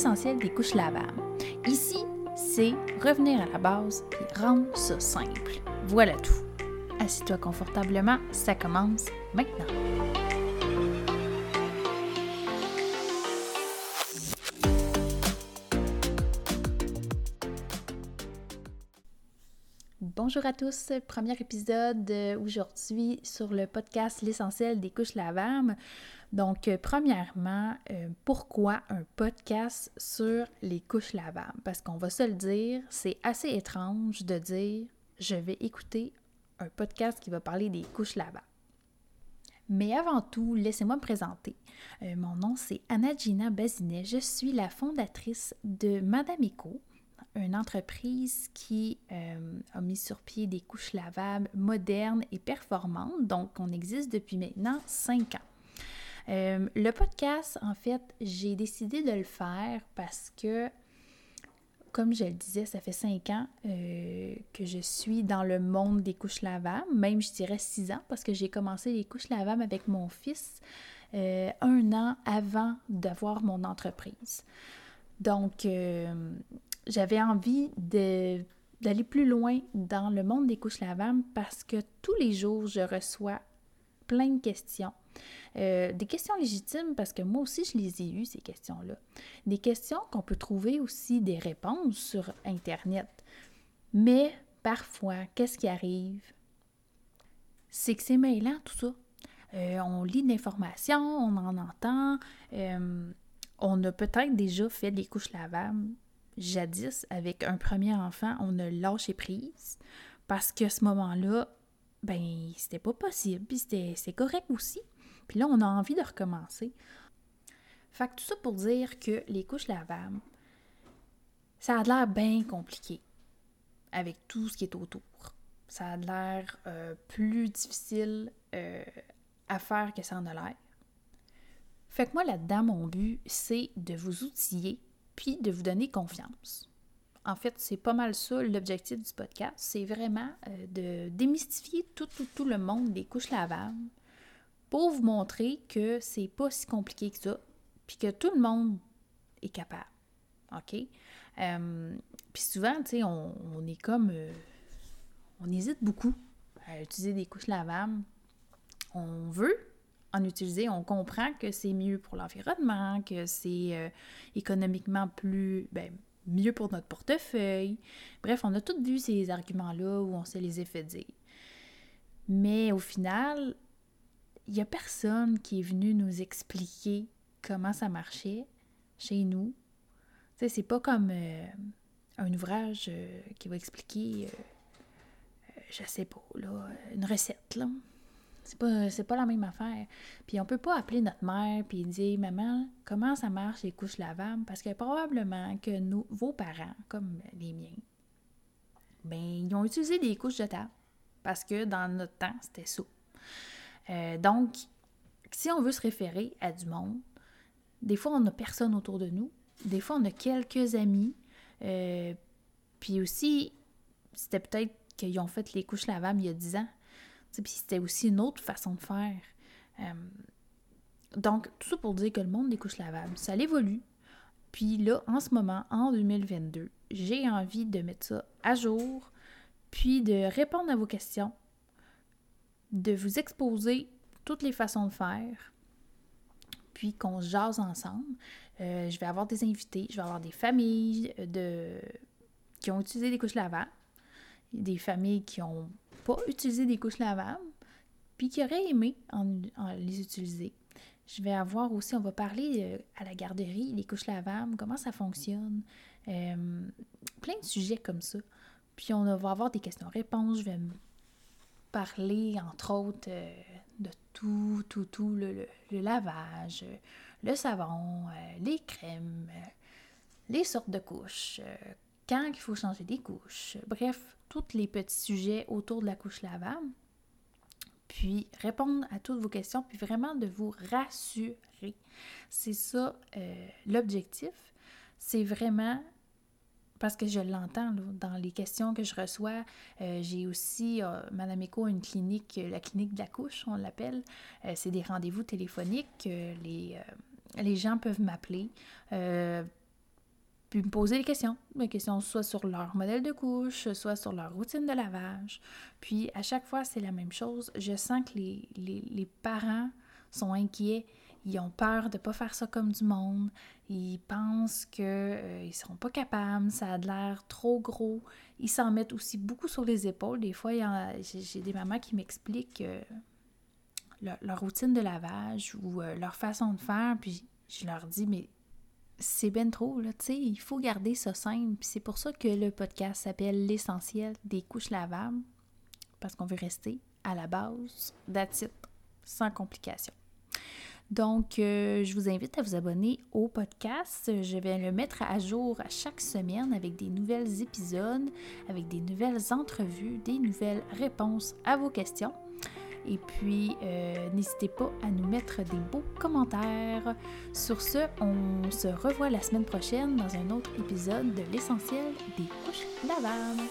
l'essentiel des couches lavables. Ici, c'est revenir à la base et rendre ça simple. Voilà tout. Assis-toi confortablement, ça commence maintenant. Bonjour à tous, premier épisode aujourd'hui sur le podcast L'essentiel des couches lavables. Donc, euh, premièrement, euh, pourquoi un podcast sur les couches lavables? Parce qu'on va se le dire, c'est assez étrange de dire je vais écouter un podcast qui va parler des couches lavables. Mais avant tout, laissez-moi me présenter. Euh, mon nom, c'est Anna Gina Bazinet. Je suis la fondatrice de Madame Eco, une entreprise qui a mis sur pied des couches lavables modernes et performantes. Donc, on existe depuis maintenant cinq ans. Euh, le podcast, en fait, j'ai décidé de le faire parce que, comme je le disais, ça fait cinq ans euh, que je suis dans le monde des couches lavables, même je dirais six ans, parce que j'ai commencé les couches lavables avec mon fils euh, un an avant d'avoir mon entreprise. Donc, j'avais envie d'aller plus loin dans le monde des couches lavables parce que tous les jours, je reçois plein de questions euh, des questions légitimes, parce que moi aussi, je les ai eues, ces questions-là. Des questions qu'on peut trouver aussi des réponses sur Internet. Mais parfois, qu'est-ce qui arrive? C'est que c'est mêlant, tout ça. Euh, on lit de l'information, on en entend. Euh, on a peut-être déjà fait des couches lavables jadis avec un premier enfant, on a lâché prise parce qu'à ce moment-là, ben, c'était pas possible, puis c'était correct aussi. Puis là, on a envie de recommencer. Fait que tout ça pour dire que les couches lavables, ça a l'air bien compliqué avec tout ce qui est autour. Ça a l'air euh, plus difficile euh, à faire que ça en a l'air. Fait que moi, là-dedans, mon but, c'est de vous outiller puis de vous donner confiance. En fait, c'est pas mal ça l'objectif du podcast. C'est vraiment euh, de démystifier tout, le monde des couches lavables pour vous montrer que c'est pas si compliqué que ça, puis que tout le monde est capable. OK? Euh, puis souvent, tu sais, on, est comme. Euh, on hésite beaucoup à utiliser des couches lavables. On veut en utiliser, on comprend que c'est mieux pour l'environnement, que c'est euh, économiquement plus. Ben, mieux pour notre portefeuille. Bref, on a tous vu ces arguments-là où on sait les effets dire. Mais au final, il n'y a personne qui est venu nous expliquer comment ça marchait chez nous. C'est pas comme euh, un ouvrage euh, qui va expliquer, je sais pas, là, une recette. C'est pas, pas la même affaire. Puis on peut pas appeler notre mère puis dire Maman, comment ça marche les couches lavables? Parce que probablement que vos parents, comme les miens, ben, ils ont utilisé des couches jetables. Parce que dans notre temps, c'était ça. Euh, donc, si on veut se référer à du monde, des fois, on n'a personne autour de nous. Des fois, on a quelques amis. Euh, puis aussi, c'était peut-être qu'ils ont fait les couches lavables il y a 10 ans. Puis c'était aussi une autre façon de faire. Euh, donc, tout ça pour dire que le monde des couches lavables, ça évolue. Puis là, en ce moment, en 2022, j'ai envie de mettre ça à jour, puis de répondre à vos questions, de vous exposer toutes les façons de faire, puis qu'on jase ensemble. Euh, je vais avoir des invités, je vais avoir des familles de... qui ont utilisé des couches lavables, des familles qui n'ont pas utilisé des couches lavables, puis qui auraient aimé en, les utiliser. Je vais avoir aussi, on va parler euh, à la garderie, les couches lavables, comment ça fonctionne, euh, plein de sujets comme ça. Puis on va avoir des questions-réponses, je vais parler, entre autres, euh, de tout, tout, tout, le, lavage, le savon, les crèmes, les sortes de couches, quand il faut changer des couches, bref, tous les petits sujets autour de la couche lavable. Puis répondre à toutes vos questions, puis vraiment de vous rassurer. C'est ça l'objectif. C'est vraiment parce que je l'entends dans les questions que je reçois. Euh, j'ai aussi, euh, Madame Eco, une clinique, euh, la clinique de la couche, on l'appelle. c'est des rendez-vous téléphoniques. les, les gens peuvent m'appeler puis me poser des questions. Des questions soit sur leur modèle de couche, soit sur leur routine de lavage. Puis à chaque fois, c'est la même chose. Je sens que les, les, parents sont inquiets. Ils ont peur de ne pas faire ça comme du monde. Ils pensent qu'ils euh, ne seront pas capables, ça a l'air trop gros. Ils s'en mettent aussi beaucoup sur les épaules. Des fois, j'ai des mamans qui m'expliquent euh, leur, routine de lavage ou euh, leur façon de faire. Puis je leur dis, mais c'est ben trop, là, tu sais, il faut garder ça simple. c'est pour ça que le podcast s'appelle L'essentiel des couches lavables, parce qu'on veut rester à la base, that's sans complications. Donc, euh, je vous invite à vous abonner au podcast. Je vais le mettre à jour chaque semaine avec des nouvelles épisodes, avec des nouvelles entrevues, des nouvelles réponses à vos questions. Et puis, euh, n'hésitez pas à nous mettre des beaux commentaires. Sur ce, on se revoit la semaine prochaine dans un autre épisode de l'essentiel des couches lavables.